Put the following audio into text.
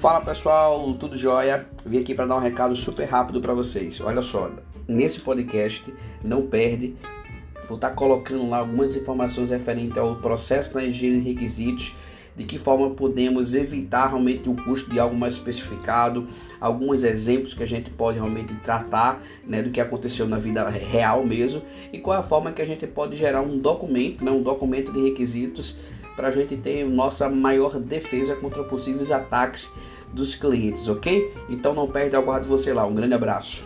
Fala pessoal, tudo jóia? Vim aqui para dar um recado super rápido para vocês. Olha só, nesse podcast, não perde, vou estar tá colocando lá algumas informações referentes ao processo na higiene e requisitos, de que forma podemos evitar realmente o custo de algo mais especificado, alguns exemplos que a gente pode realmente tratar né, do que aconteceu na vida real mesmo, e qual é a forma que a gente pode gerar um documento, né, um documento de requisitos para a gente ter nossa maior defesa contra possíveis ataques dos clientes, ok? Então não perde, aguardo você lá. Um grande abraço.